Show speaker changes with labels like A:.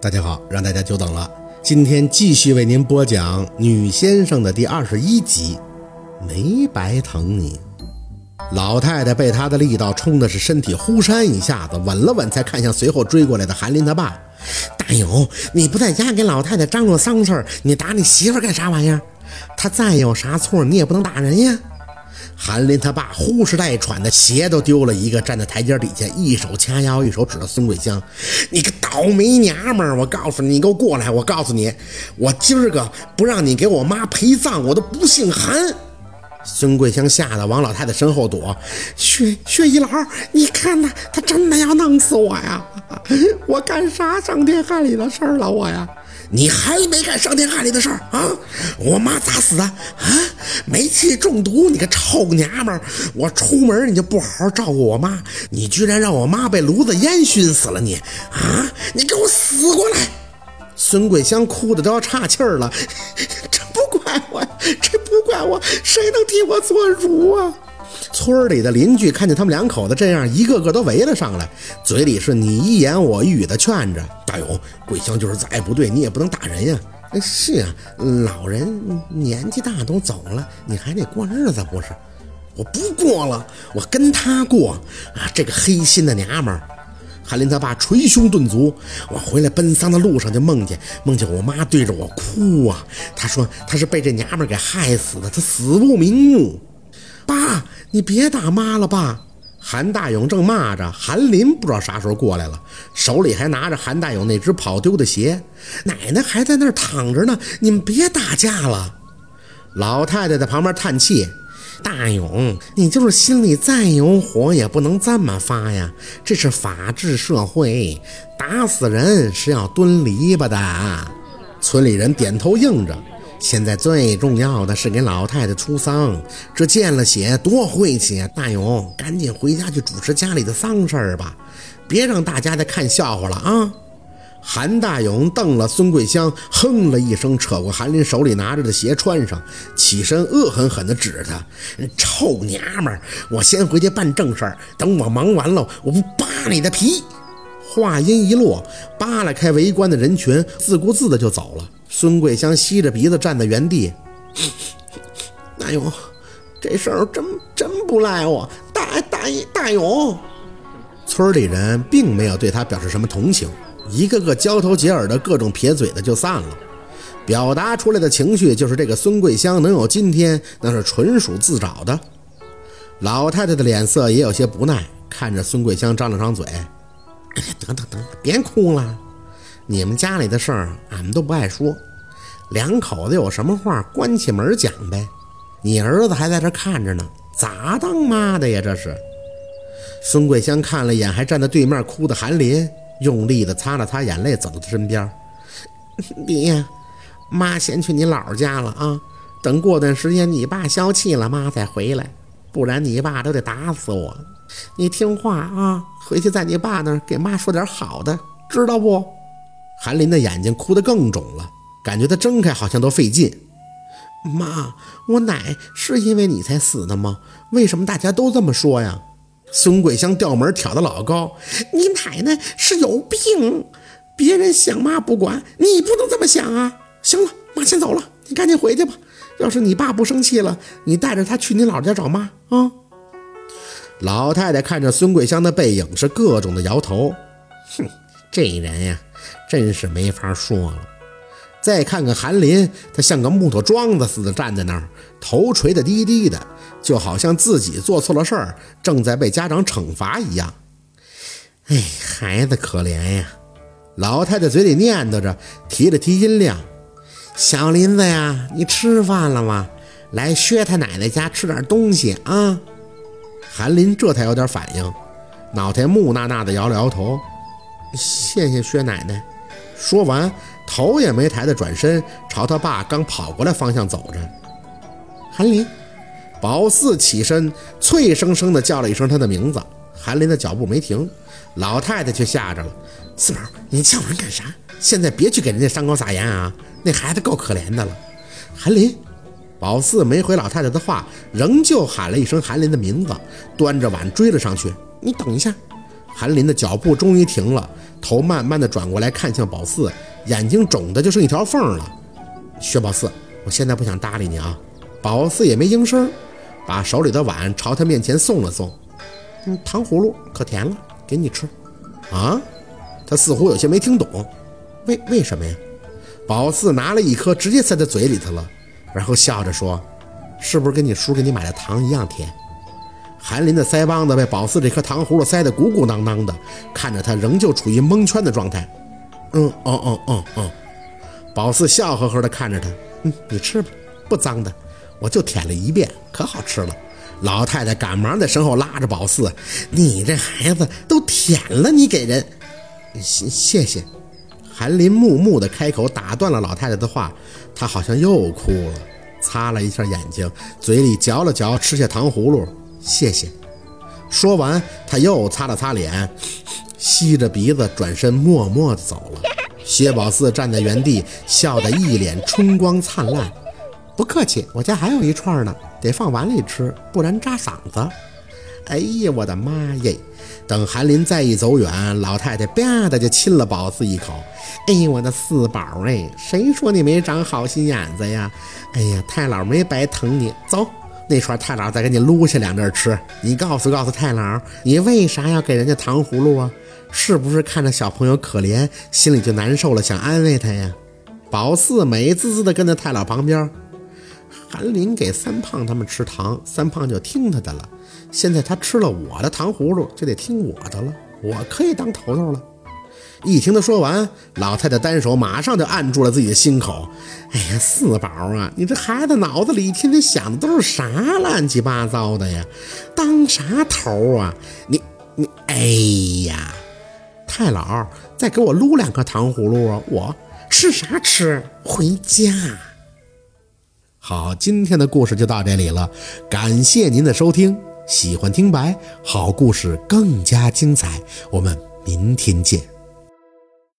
A: 大家好，让大家久等了。今天继续为您播讲《女先生》的第二十一集，没白疼你。老太太被他的力道冲的是身体忽闪一下子，稳了稳，才看向随后追过来的韩林他爸。大勇，你不在家给老太太张罗丧事儿，你打你媳妇干啥玩意儿？她再有啥错，你也不能打人呀。韩林他爸呼哧带喘的，鞋都丢了一个，站在台阶底下，一手掐腰，一手指着孙桂香：“你个倒霉娘们儿！我告诉你，你给我过来！我告诉你，我今儿个不让你给我妈陪葬，我都不姓韩。”孙桂香吓得往老太太身后躲：“薛薛姨姥，你看他，他真的要弄死我呀！我干啥伤天害理的事儿了？我呀！”你还没干伤天害理的事儿啊！我妈咋死的啊？煤气中毒！你个臭娘们儿！我出门你就不好好照顾我妈，你居然让我妈被炉子烟熏死了！你啊！你给我死过来！孙桂香哭得都要岔气儿了，这不怪我，这不怪我，谁能替我做主啊？村里的邻居看见他们两口子这样，一个个都围了上来，嘴里是你一言我一语的劝着大勇：“桂香就是再不对，你也不能打人呀。”“是啊，老人年纪大都走了，你还得过日子不是？”“我不过了，我跟他过啊！这个黑心的娘们儿！”韩林他爸捶胸顿足：“我回来奔丧的路上就梦见，梦见我妈对着我哭啊！他说他是被这娘们儿给害死的，他死不瞑目。”爸，你别打妈了吧！韩大勇正骂着，韩林不知道啥时候过来了，手里还拿着韩大勇那只跑丢的鞋。奶奶还在那儿躺着呢，你们别打架了。老太太在旁边叹气：“大勇，你就是心里再有火，也不能这么发呀！这是法治社会，打死人是要蹲篱笆的。”村里人点头应着。现在最重要的是给老太太出丧，这见了血多晦气啊！大勇，赶紧回家去主持家里的丧事儿吧，别让大家再看笑话了啊！韩大勇瞪了孙桂香，哼了一声，扯过韩林手里拿着的鞋穿上，起身恶狠狠地指着他：“臭娘们儿，我先回去办正事儿，等我忙完了，我不扒你的皮！”话音一落，扒拉开围观的人群，自顾自的就走了。孙桂香吸着鼻子站在原地。大勇，这事儿真真不赖我。大大大勇，村里人并没有对他表示什么同情，一个个交头接耳的各种撇嘴的就散了。表达出来的情绪就是这个孙桂香能有今天，那是纯属自找的。老太太的脸色也有些不耐，看着孙桂香张了张嘴：“得得得，别哭了。”你们家里的事儿，俺们都不爱说。两口子有什么话，关起门讲呗。你儿子还在这看着呢，咋当妈的呀？这是。孙桂香看了眼还站在对面哭的韩林，用力的擦了擦眼泪，走到他身边。爹，妈先去你姥家了啊。等过段时间你爸消气了，妈再回来，不然你爸都得打死我。你听话啊，回去在你爸那儿给妈说点好的，知道不？韩林的眼睛哭得更肿了，感觉他睁开好像都费劲。妈，我奶是因为你才死的吗？为什么大家都这么说呀？孙桂香调门挑得老高，你奶奶是有病，别人想妈不管，你不能这么想啊！行了，妈先走了，你赶紧回去吧。要是你爸不生气了，你带着他去你姥家找妈啊。老太太看着孙桂香的背影，是各种的摇头。哼，这人呀。真是没法说了。再看看韩林，他像个木头桩子似的站在那儿，头垂得低低的，就好像自己做错了事儿，正在被家长惩罚一样。哎，孩子可怜呀！老太太嘴里念叨着，提了提音量：“小林子呀，你吃饭了吗？来薛他奶奶家吃点东西啊！”韩林这才有点反应，脑袋木讷讷的摇了摇头：“谢谢薛奶奶。”说完，头也没抬的转身朝他爸刚跑过来方向走着。韩林，宝四起身，脆生生的叫了一声他的名字。韩林的脚步没停，老太太却吓着了。四宝，你叫人干啥？现在别去给人家伤口撒盐啊！那孩子够可怜的了。韩林，宝四没回老太太的话，仍旧喊了一声韩林的名字，端着碗追了上去。你等一下。韩林的脚步终于停了。头慢慢的转过来看向宝四，眼睛肿的就剩一条缝了。薛宝四，我现在不想搭理你啊。宝四也没应声，把手里的碗朝他面前送了送。嗯，糖葫芦可甜了，给你吃。啊？他似乎有些没听懂，为为什么呀？宝四拿了一颗，直接塞在嘴里头了，然后笑着说：“是不是跟你叔给你买的糖一样甜？”韩林的腮帮子被宝四这颗糖葫芦塞得鼓鼓囊囊的，看着他仍旧处于蒙圈的状态。嗯，哦哦哦哦。宝四笑呵呵地看着他，嗯，你吃吧，不脏的，我就舔了一遍，可好吃了。老太太赶忙在身后拉着宝四：“你这孩子都舔了，你给人，谢谢谢。”韩林木木的开口打断了老太太的话，她好像又哭了，擦了一下眼睛，嘴里嚼了嚼，吃下糖葫芦。谢谢。说完，他又擦了擦脸，吸着鼻子，转身默默地走了。薛宝四站在原地，笑得一脸春光灿烂。不客气，我家还有一串呢，得放碗里吃，不然扎嗓子。哎呀，我的妈耶！等韩林再一走远，老太太吧的就亲了宝四一口。哎呀，我的四宝哎，谁说你没长好心眼子呀？哎呀，太姥没白疼你，走。那串太姥再给你撸下两粒吃，你告诉告诉太姥，你为啥要给人家糖葫芦啊？是不是看着小朋友可怜，心里就难受了，想安慰他呀？宝四美滋滋的跟在太姥旁边。韩林给三胖他们吃糖，三胖就听他的了。现在他吃了我的糖葫芦，就得听我的了，我可以当头头了。一听他说完，老太太单手马上就按住了自己的心口。哎呀，四宝啊，你这孩子脑子里天天想的都是啥乱七八糟的呀？当啥头啊？你你，哎呀，太姥，再给我撸两颗糖葫芦啊！我吃啥吃？回家。好，今天的故事就到这里了，感谢您的收听。喜欢听白，好故事更加精彩，我们明天见。